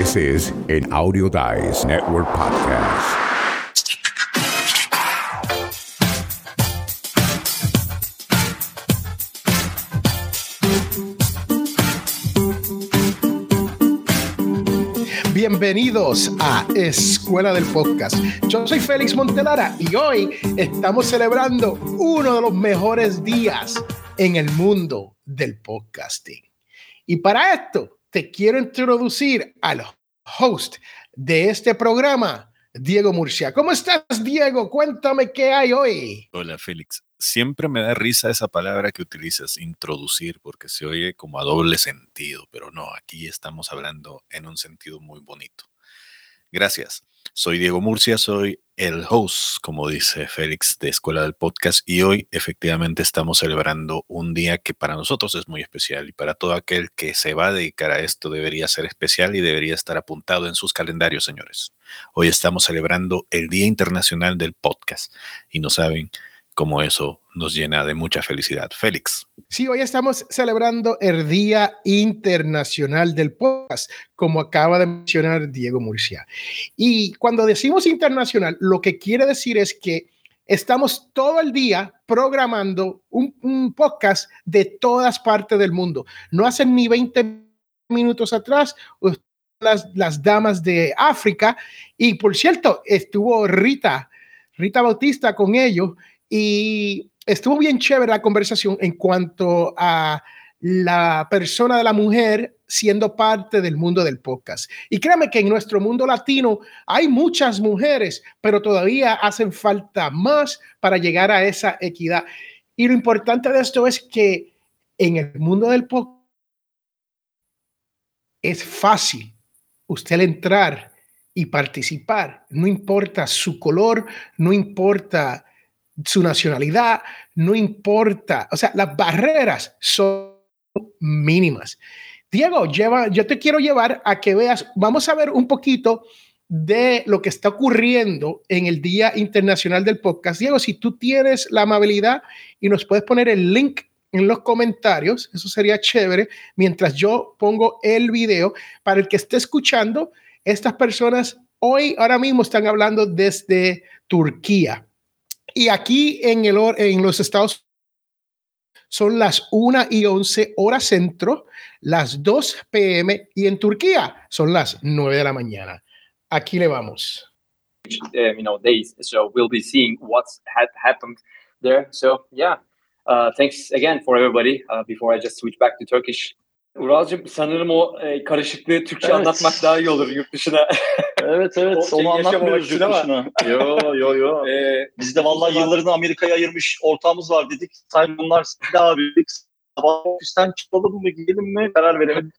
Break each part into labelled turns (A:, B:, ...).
A: This is an Audio Dice Network podcast.
B: Bienvenidos a Escuela del Podcast. Yo soy Félix Montelara y hoy estamos celebrando uno de los mejores días en el mundo del podcasting. Y para esto te quiero introducir al host de este programa, Diego Murcia. ¿Cómo estás, Diego? Cuéntame qué hay hoy.
C: Hola, Félix. Siempre me da risa esa palabra que utilizas, introducir, porque se oye como a doble sentido, pero no, aquí estamos hablando en un sentido muy bonito. Gracias. Soy Diego Murcia, soy el host, como dice Félix, de Escuela del Podcast y hoy efectivamente estamos celebrando un día que para nosotros es muy especial y para todo aquel que se va a dedicar a esto debería ser especial y debería estar apuntado en sus calendarios, señores. Hoy estamos celebrando el Día Internacional del Podcast y no saben cómo eso nos llena de mucha felicidad. Félix.
B: Sí, hoy estamos celebrando el Día Internacional del Podcast, como acaba de mencionar Diego Murcia. Y cuando decimos internacional, lo que quiere decir es que estamos todo el día programando un, podcast de todas partes del mundo. No hacen ni 20 minutos atrás las, las damas de África. Y por cierto, estuvo Rita, Rita Bautista con ellos y estuvo bien chévere la conversación en cuanto a la persona de la mujer siendo parte del mundo del podcast. Y créame que en nuestro mundo latino hay muchas mujeres, pero todavía hacen falta más para llegar a esa equidad. Y lo importante de esto es que en el mundo del podcast es fácil usted entrar y participar, no importa su color, no importa su nacionalidad, no importa. O sea, las barreras son mínimas. Diego, lleva, yo te quiero llevar a que veas, vamos a ver un poquito de lo que está ocurriendo en el Día Internacional del Podcast. Diego, si tú tienes la amabilidad y nos puedes poner el link en los comentarios, eso sería chévere, mientras yo pongo el video para el que esté escuchando, estas personas hoy, ahora mismo están hablando desde Turquía. Y aquí en, el, en los Estados son las 1 y 11 horas centro, las 2 pm y en Turquía son las 9 de la mañana. Aquí le vamos.
D: Um, you know, days. So we'll be seeing what's had happened there. So yeah, uh, thanks again for everybody. Uh, before I just switch back to Turkish. Uralcığım sanırım o e, karışıklığı Türkçe evet. anlatmak daha iyi olur yurt dışına.
E: evet evet o onu anlatmıyoruz yurt dışına.
D: yo yo yo.
E: Ee, Biz de vallahi yıllarını Amerika'ya ayırmış ortağımız var dedik. Sayınlar daha dedik. Sabah ofisten çıkalım mı gidelim mi karar veremedik.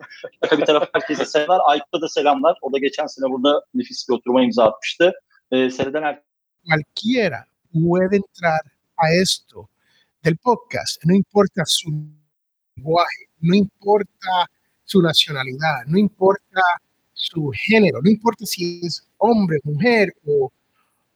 E: bir taraf herkese selamlar. Aykut'a da selamlar. O da geçen sene burada nefis bir oturuma imza atmıştı. Ee, seneden her...
B: Cualquiera puede entrar a esto del podcast. No importa su no importa su nacionalidad, no importa su género, no importa si es hombre, mujer o,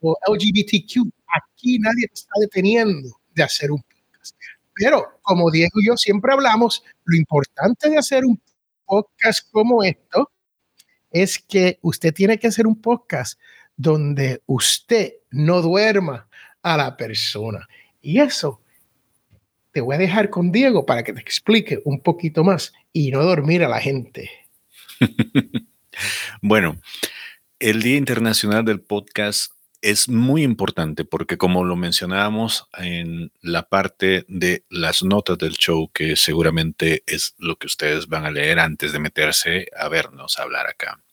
B: LGBTQ, aquí nadie está deteniendo de hacer un podcast. Pero como Diego y yo siempre hablamos, lo importante de hacer un podcast como esto es que usted tiene que hacer un podcast donde usted no duerma a la persona. Y eso te voy a dejar con Diego para que te explique un poquito más y no dormir a la gente.
C: bueno, el Día Internacional del Podcast es muy importante porque como lo mencionábamos en la parte de las notas del show, que seguramente es lo que ustedes van a leer antes de meterse a vernos hablar acá,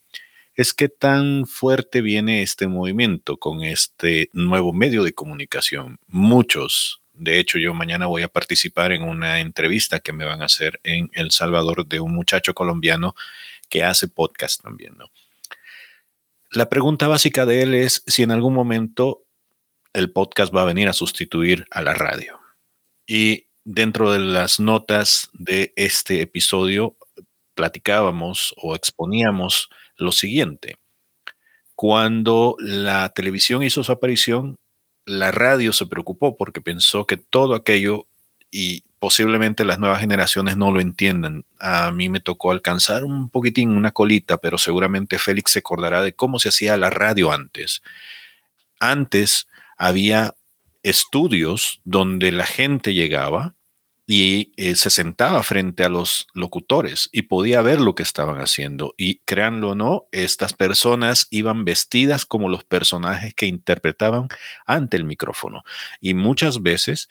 C: es que tan fuerte viene este movimiento con este nuevo medio de comunicación. Muchos de hecho, yo mañana voy a participar en una entrevista que me van a hacer en El Salvador de un muchacho colombiano que hace podcast también. La pregunta básica de él es si en algún momento el podcast va a venir a sustituir a la radio. Y dentro de las notas de este episodio platicábamos o exponíamos lo siguiente. Cuando la televisión hizo su aparición, la radio se preocupó porque pensó que todo aquello y posiblemente las nuevas generaciones no lo entiendan. A mí me tocó alcanzar un poquitín, una colita, pero seguramente Félix se acordará de cómo se hacía la radio antes. Antes había estudios donde la gente llegaba y eh, se sentaba frente a los locutores y podía ver lo que estaban haciendo. Y créanlo o no, estas personas iban vestidas como los personajes que interpretaban ante el micrófono. Y muchas veces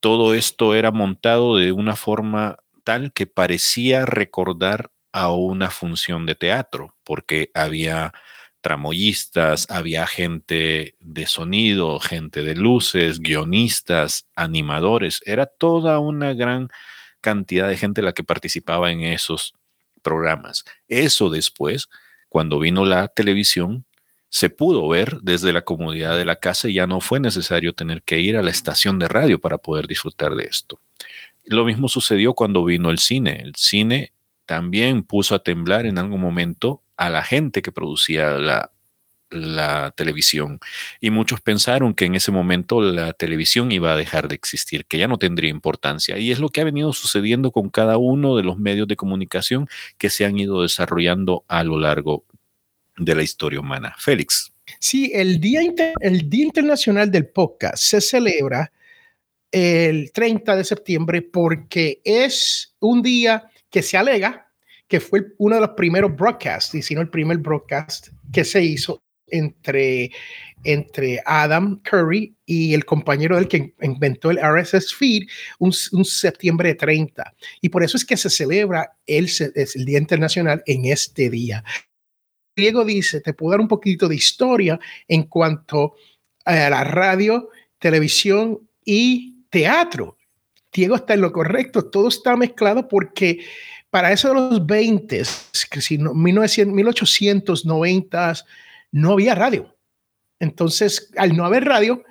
C: todo esto era montado de una forma tal que parecía recordar a una función de teatro, porque había tramoyistas, había gente de sonido, gente de luces, guionistas, animadores. Era toda una gran cantidad de gente la que participaba en esos programas. Eso después, cuando vino la televisión, se pudo ver desde la comodidad de la casa y ya no fue necesario tener que ir a la estación de radio para poder disfrutar de esto. Lo mismo sucedió cuando vino el cine. El cine también puso a temblar en algún momento a la gente que producía la, televisión. Y muchos pensaron que en ese momento la televisión iba a dejar de existir, que ya no tendría importancia. Y es lo que ha venido sucediendo con cada uno de los medios de comunicación que se han ido desarrollando a lo largo de la historia humana. Félix.
B: Sí, el Día, el Día Internacional del Podcast se celebra el 30 de septiembre porque es un día que se alega que fue uno de los primeros broadcasts, y si el primer broadcast que se hizo entre, entre Adam Curry y el compañero del que inventó el RSS feed un, un septiembre 30. Y por eso es que se celebra el, el Día Internacional en este día. Diego dice, te puedo dar un poquito de historia en cuanto a la radio, televisión y teatro. Diego está en lo correcto, todo está mezclado porque para eso de los 20, que si no, 1900, 1890, no había radio. Entonces, al no haber radio,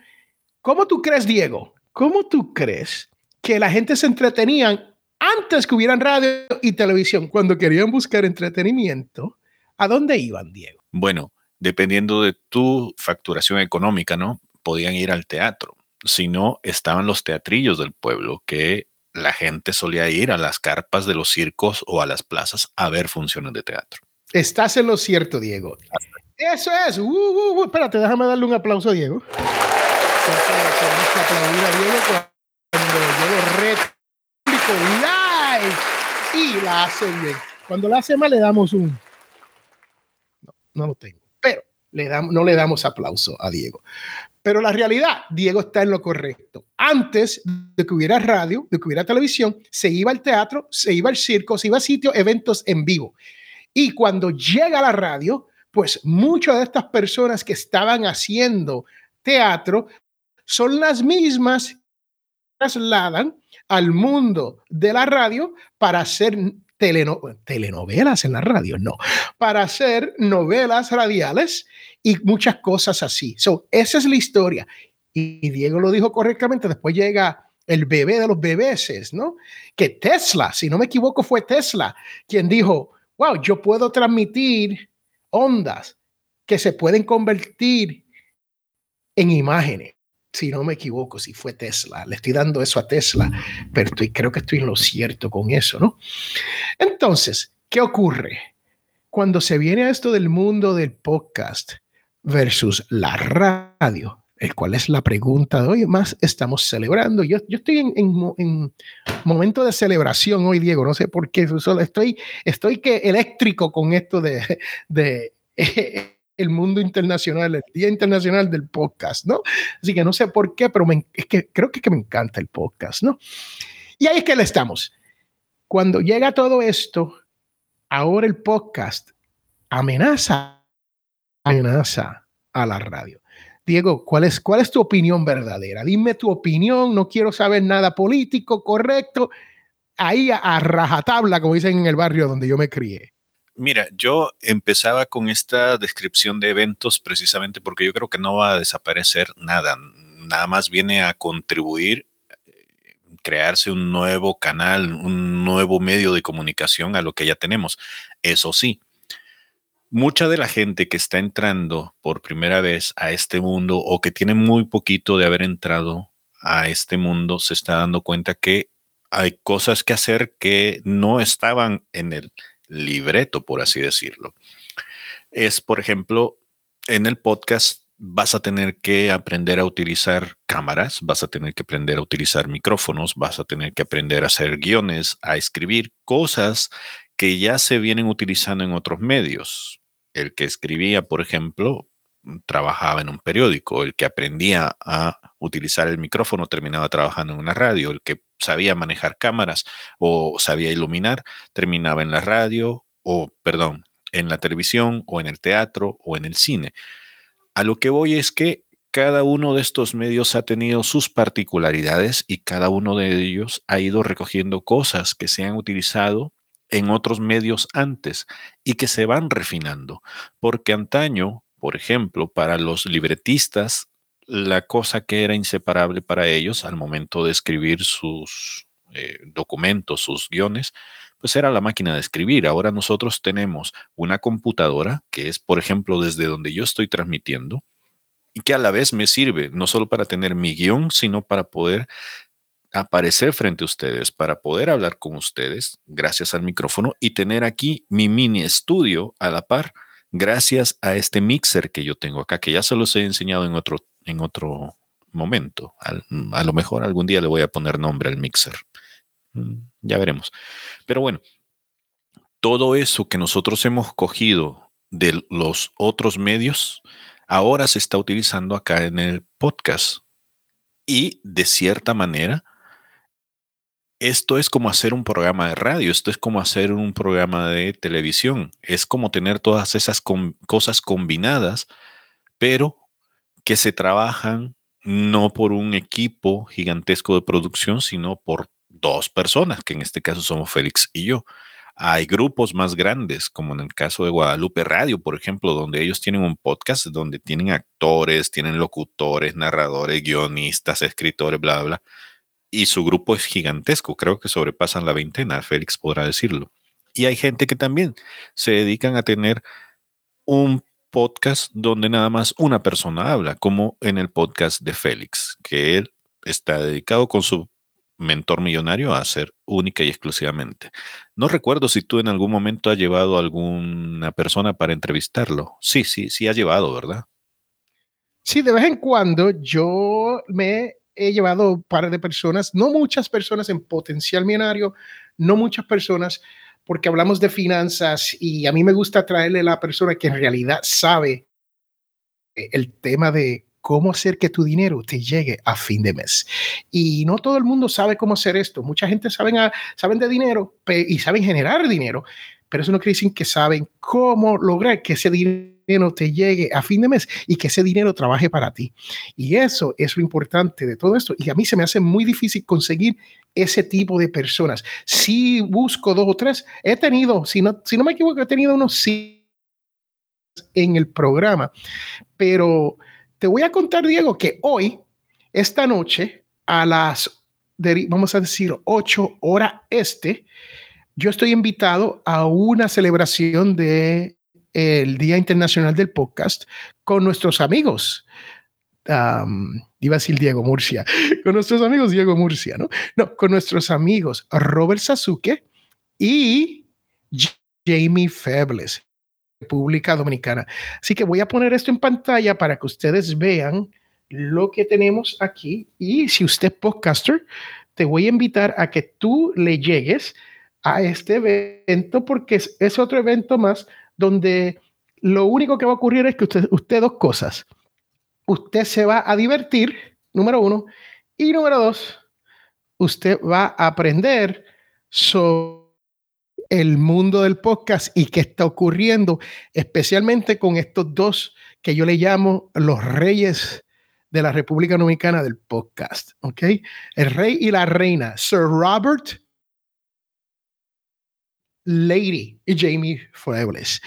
B: ¿cómo tú crees, Diego? ¿Cómo tú crees que la gente se entretenían antes que hubieran radio y televisión? Cuando querían buscar entretenimiento, ¿a dónde iban, Diego?
C: Bueno, dependiendo de tu facturación económica, ¿no? Podían ir al teatro. Si no, estaban los teatrillos del pueblo que la gente solía ir a las carpas de los circos o a las plazas a ver funciones de teatro.
B: Estás en lo cierto, Diego. Eso es. Uh, uh, uh, espérate, déjame darle un aplauso a Diego. y la hace bien. Cuando la hace mal le damos un... No, no lo tengo. No le damos aplauso a Diego. Pero la realidad, Diego está en lo correcto. Antes de que hubiera radio, de que hubiera televisión, se iba al teatro, se iba al circo, se iba a sitios, eventos en vivo. Y cuando llega la radio, pues muchas de estas personas que estaban haciendo teatro son las mismas que trasladan al mundo de la radio para hacer telenovelas en la radio, no, para hacer novelas radiales y muchas cosas así. So, esa es la historia. Y Diego lo dijo correctamente. Después llega el bebé de los bebés, ¿no? Que Tesla, si no me equivoco, fue Tesla quien dijo, wow, yo puedo transmitir ondas que se pueden convertir en imágenes. Si no me equivoco, si fue Tesla, le estoy dando eso a Tesla, pero estoy, creo que estoy en lo cierto con eso, ¿no? Entonces, ¿qué ocurre? Cuando se viene a esto del mundo del podcast, versus la radio, el cual es la pregunta de hoy, más estamos celebrando. Yo, yo estoy en, en, momento de celebración hoy, Diego, no sé por qué, solo estoy, estoy que eléctrico con esto de, de el mundo internacional, el Día Internacional del Podcast, ¿no? Así que no sé por qué, pero es que creo que, que me encanta el podcast, ¿no? Y ahí es que le estamos. Cuando llega todo esto, ahora el podcast amenaza amenaza a la radio. Diego, ¿cuál es, ¿cuál es tu opinión verdadera? Dime tu opinión, no quiero saber nada político, correcto. Ahí a, a rajatabla, como dicen en el barrio donde yo me crié.
C: Mira, yo empezaba con esta descripción de eventos precisamente porque yo creo que no va a desaparecer nada, nada más viene a contribuir eh, crearse un nuevo canal, un nuevo medio de comunicación a lo que ya tenemos. Eso sí, mucha de la gente que está entrando por primera vez a este mundo o que tiene muy poquito de haber entrado a este mundo se está dando cuenta que hay cosas que hacer que no estaban en el libreto, por así decirlo. Es, por ejemplo, en el podcast vas a tener que aprender a utilizar cámaras, vas a tener que aprender a utilizar micrófonos, vas a tener que aprender a hacer guiones, a escribir cosas que ya se vienen utilizando en otros medios. El que escribía, por ejemplo, trabajaba en un periódico, el que aprendía a utilizar el micrófono terminaba trabajando en una radio, el que sabía manejar cámaras o sabía iluminar terminaba en la radio o, perdón, en la televisión o en el teatro o en el cine. A lo que voy es que cada uno de estos medios ha tenido sus particularidades y cada uno de ellos ha ido recogiendo cosas que se han utilizado en otros medios antes y que se van refinando, porque antaño por ejemplo, para los libretistas, la cosa que era inseparable para ellos al momento de escribir sus eh, documentos, sus guiones, pues era la máquina de escribir. Ahora nosotros tenemos una computadora, que es, por ejemplo, desde donde yo estoy transmitiendo, y que a la vez me sirve no solo para tener mi guion, sino para poder aparecer frente a ustedes, para poder hablar con ustedes gracias al micrófono y tener aquí mi mini estudio a la par gracias a este mixer que yo tengo acá, que ya se los he enseñado en otro, en otro momento. a lo mejor algún día le voy a poner nombre al mixer. Mm, ya veremos. Pero bueno, todo eso que nosotros hemos cogido de los otros medios, ahora se está utilizando acá en el podcast. Y de cierta manera, esto es como hacer un programa de radio, esto es como hacer un programa de televisión, es como tener todas esas cosas combinadas, pero que se trabajan no por un equipo gigantesco de producción, sino por dos personas, que en este caso somos Félix y yo. Hay grupos más grandes, como en el caso de Guadalupe Radio, por ejemplo, donde ellos tienen un podcast donde tienen actores, tienen locutores, narradores, guionistas, escritores, bla, bla. bla y su grupo es gigantesco, creo que sobrepasan la veintena, Félix podrá decirlo. Y hay gente que también se dedican a tener un podcast donde nada más una persona habla, como en el podcast de Félix, que él está dedicado con su mentor millonario a hacer única y exclusivamente. No recuerdo si tú en algún momento has llevado a alguna persona para entrevistarlo. Sí, sí, sí ha llevado, ¿verdad?
B: Sí, de vez en cuando yo me he llevado un par de personas, no muchas personas en potencial millonario, no muchas personas, porque hablamos de finanzas y a mí me gusta traerle a la persona que en realidad sabe el tema de cómo hacer que tu dinero te llegue a fin de mes. Y no todo el mundo sabe cómo hacer esto. Mucha gente saben, saben de dinero y saben generar dinero, pero eso no quiere decir que saben cómo lograr que ese dinero te llegue a fin de mes y que ese dinero trabaje para ti. Y eso es lo importante de todo esto. Y a mí se me hace muy difícil conseguir ese tipo de personas. Si busco dos o tres, he tenido, si no, si no me equivoco, he tenido unos sí en el programa. Pero te voy a contar, Diego, que hoy, esta noche, a las, vamos a decir, 8 horas este, yo estoy invitado a una celebración de el Día Internacional del Podcast con nuestros amigos. iba a decir Diego Murcia, con nuestros amigos Diego Murcia, ¿no? No, con nuestros amigos Robert Sasuke y Jamie Febles, República Dominicana. Así que voy a poner esto en pantalla para que ustedes vean lo que tenemos aquí. Y si usted es podcaster, te voy a invitar a que tú le llegues a este evento porque es, otro evento más donde lo único que va a ocurrir es que usted, usted dos cosas. Usted se va a divertir, número uno, y número dos, usted va a aprender sobre el mundo del podcast y qué está ocurriendo, especialmente con estos dos que yo le llamo los reyes de la República Dominicana del podcast, ¿ok? El rey y la reina, Sir Robert Lady y Jamie Fuebles.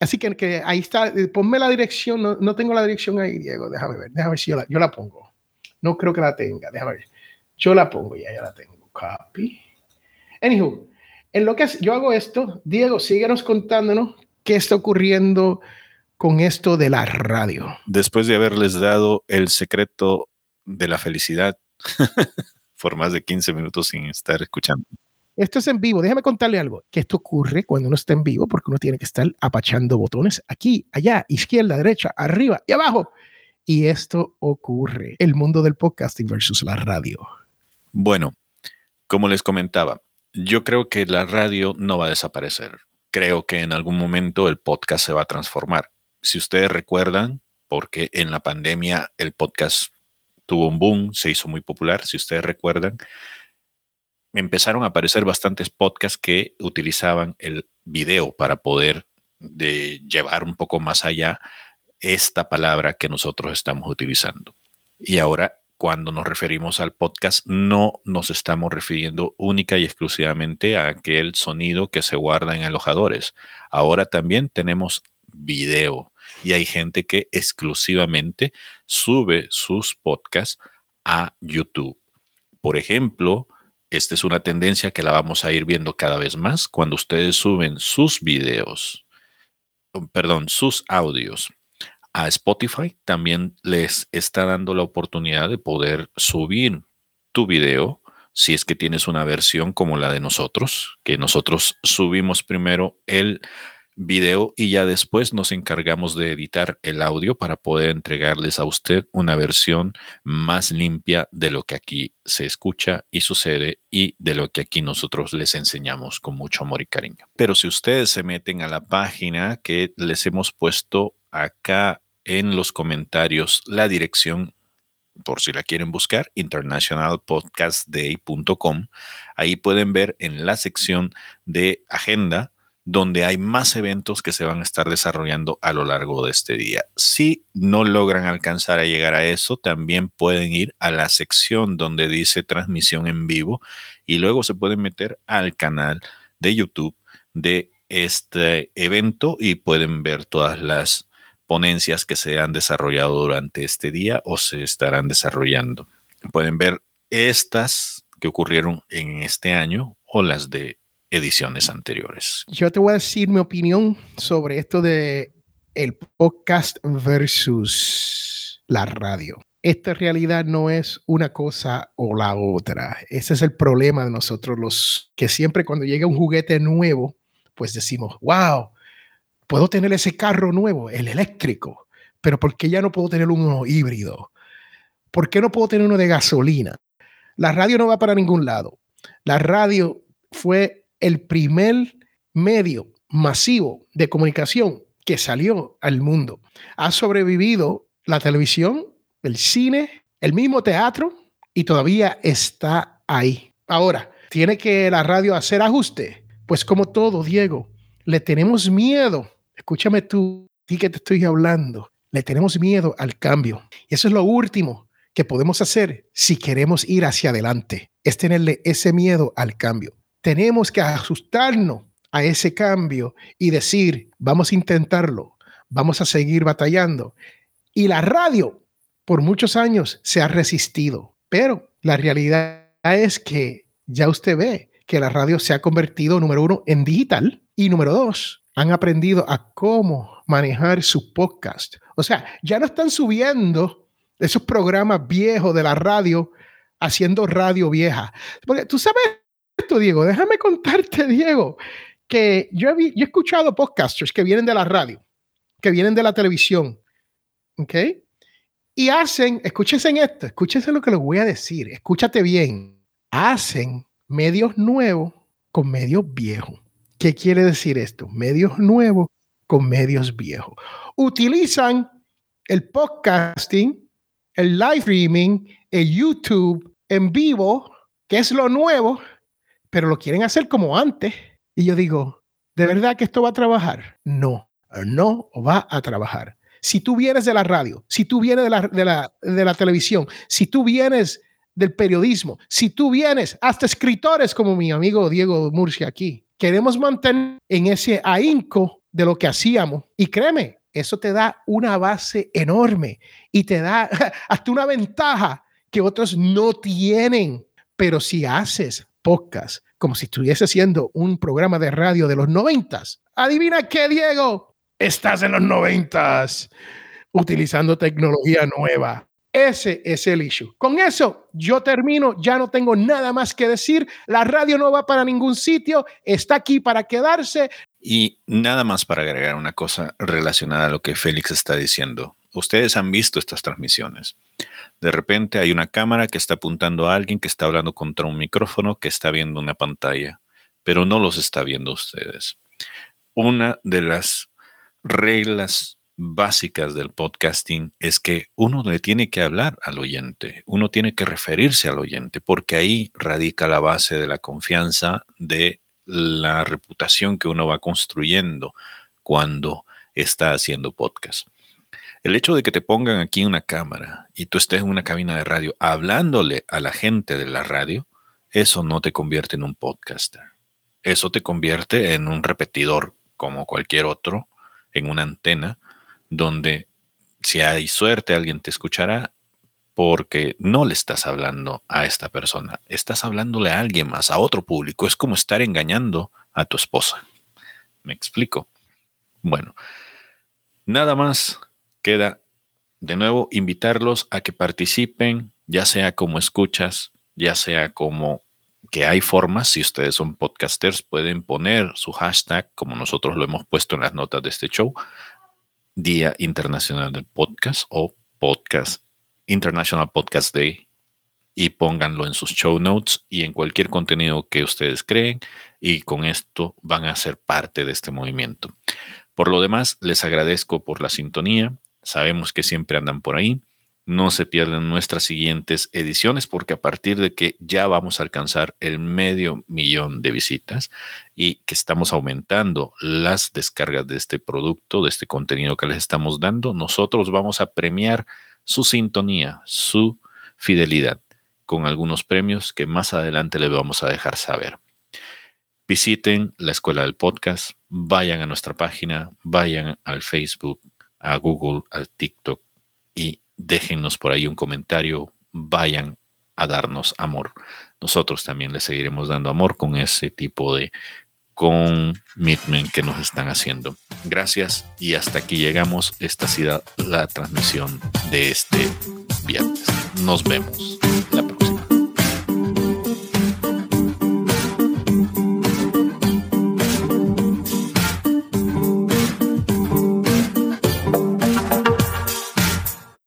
B: Así que, que, ahí está, eh, ponme la dirección, no, no, tengo la dirección ahí, Diego, déjame ver, déjame ver si yo la, yo la pongo. No creo que la tenga, déjame ver. Yo la pongo, ya, ya la tengo. Copy. Anywho, en lo que yo hago esto, Diego, síguenos contándonos qué está ocurriendo con esto de la radio.
C: Después de haberles dado el secreto de la felicidad por más de 15 minutos sin estar escuchando.
B: Esto es en vivo. Déjame contarle algo. Que esto ocurre cuando uno está en vivo porque uno tiene que estar apachando botones aquí, allá, izquierda, derecha, arriba y abajo. Y esto ocurre. El mundo del podcasting versus la radio.
C: Bueno, como les comentaba, yo creo que la radio no va a desaparecer. Creo que en algún momento el podcast se va a transformar. Si ustedes recuerdan, porque en la pandemia el podcast tuvo un boom, se hizo muy popular, si ustedes recuerdan, empezaron a aparecer bastantes podcasts que utilizaban el video para poder de llevar un poco más allá esta palabra que nosotros estamos utilizando. Y ahora, cuando nos referimos al podcast, no nos estamos refiriendo única y exclusivamente a aquel sonido que se guarda en alojadores. Ahora también tenemos video y hay gente que exclusivamente sube sus podcasts a YouTube. Por ejemplo, esta es una tendencia que la vamos a ir viendo cada vez más cuando ustedes suben sus videos, perdón, sus audios a Spotify, también les está dando la oportunidad de poder subir tu video si es que tienes una versión como la de nosotros, que nosotros subimos primero el video y ya después nos encargamos de editar el audio para poder entregarles a usted una versión más limpia de lo que aquí se escucha y sucede y de lo que aquí nosotros les enseñamos con mucho amor y cariño. Pero si ustedes se meten a la página que les hemos puesto acá en los comentarios la dirección por si la quieren buscar, internationalpodcastday.com. Ahí pueden ver en la sección de agenda donde hay más eventos que se van a estar desarrollando a lo largo de este día. Si no logran alcanzar a llegar a eso, también pueden ir a la sección donde dice transmisión en vivo y luego se pueden meter al canal de YouTube de este evento y pueden ver todas las ponencias que se han desarrollado durante este día o se estarán desarrollando. Pueden ver estas que ocurrieron en este año o las de ediciones anteriores.
B: Yo te voy a decir mi opinión sobre esto de el podcast versus la radio. Esta realidad no es una cosa o la otra. Ese es el problema de nosotros los que siempre cuando llega un juguete nuevo, pues decimos, wow, puedo tener ese carro nuevo, el eléctrico, pero ¿por qué ya no puedo tener uno híbrido? ¿Por qué no puedo tener uno de gasolina? La radio no va para ningún lado. La radio fue el primer medio masivo de comunicación que salió al mundo. Ha sobrevivido la televisión, el cine, el mismo teatro y todavía está ahí. Ahora, ¿tiene que la radio hacer ajuste? Pues como todo, Diego, le tenemos miedo. Escúchame tú, ti que te estoy hablando. Le tenemos miedo al cambio. Y eso es lo último que podemos hacer si queremos ir hacia adelante, es tenerle ese miedo al cambio tenemos que ajustarnos a ese cambio y decir, vamos a intentarlo, vamos a seguir batallando. Y la radio por muchos años se ha resistido, pero la realidad es que ya usted ve que la radio se ha convertido, número uno, en digital y número dos, han aprendido a cómo manejar su podcast. O sea, ya no están subiendo esos programas viejos de la radio haciendo radio vieja. Porque tú sabes esto, Diego, déjame contarte, Diego, que yo he, escuchado podcasters que vienen de la radio, que vienen de la televisión, ¿ok? Y hacen, escúchense esto, escúchense lo que les voy a decir, escúchate bien, hacen medios nuevos con medios viejos. ¿Qué quiere decir esto? Medios nuevos con medios viejos. Utilizan el podcasting, el live streaming, el YouTube en vivo, que es lo nuevo, pero lo quieren hacer como antes. Y yo digo, ¿de verdad que esto va a trabajar? No, no va a trabajar. Si tú vienes de la radio, si tú vienes de la, de la, de la televisión, si tú vienes del periodismo, si tú vienes hasta escritores como mi amigo Diego Murcia aquí, queremos mantener en ese ahínco de lo que hacíamos. Y créeme, eso te da una base enorme y te da hasta una ventaja que otros no tienen. Pero si haces podcast, como si estuviese haciendo un programa de radio de los noventas. Adivina qué, Diego. Estás en los noventas, utilizando tecnología nueva. Ese es el issue. Con eso yo termino, ya no tengo nada más que decir. La radio no va para ningún sitio, está aquí para quedarse.
C: Y nada más para agregar una cosa relacionada a lo que Félix está diciendo. Ustedes han visto estas transmisiones. De repente hay una cámara que está apuntando a alguien que está hablando contra un micrófono que está viendo una pantalla, pero no los está viendo ustedes. Una de las reglas básicas del podcasting es que uno le tiene que hablar al oyente, uno tiene que referirse al oyente, porque ahí radica la base de la confianza, de la reputación que uno va construyendo cuando está haciendo podcast. El hecho de que te pongan aquí una cámara y tú estés en una cabina de radio hablándole a la gente de la radio, eso no te convierte en un podcaster. Eso te convierte en un repetidor como cualquier otro, en una antena, donde si hay suerte alguien te escuchará porque no le estás hablando a esta persona, estás hablándole a alguien más, a otro público. Es como estar engañando a tu esposa. ¿Me explico? Bueno, nada más queda de nuevo invitarlos a que participen, ya sea como escuchas, ya sea como que hay formas, si ustedes son podcasters, pueden poner su hashtag, como nosotros lo hemos puesto en las notas de este show, Día Internacional del Podcast o Podcast International Podcast Day y pónganlo en sus show notes y en cualquier contenido que ustedes creen y con esto van a ser parte de este movimiento. Por lo demás, les agradezco por la sintonía. Sabemos que siempre andan por ahí. No se pierdan nuestras siguientes ediciones porque a partir de que ya vamos a alcanzar el medio millón de visitas y que estamos aumentando las descargas de este producto, de este contenido que les estamos dando, nosotros vamos a premiar su sintonía, su fidelidad con algunos premios que más adelante les vamos a dejar saber. Visiten la escuela del podcast, vayan a nuestra página, vayan al Facebook, a Google, al TikTok y déjennos por ahí un comentario, vayan a darnos amor. Nosotros también les seguiremos dando amor con ese tipo de commitment que nos están haciendo. Gracias y hasta aquí llegamos. Esta ha sido la transmisión de este viernes. Nos vemos la próxima.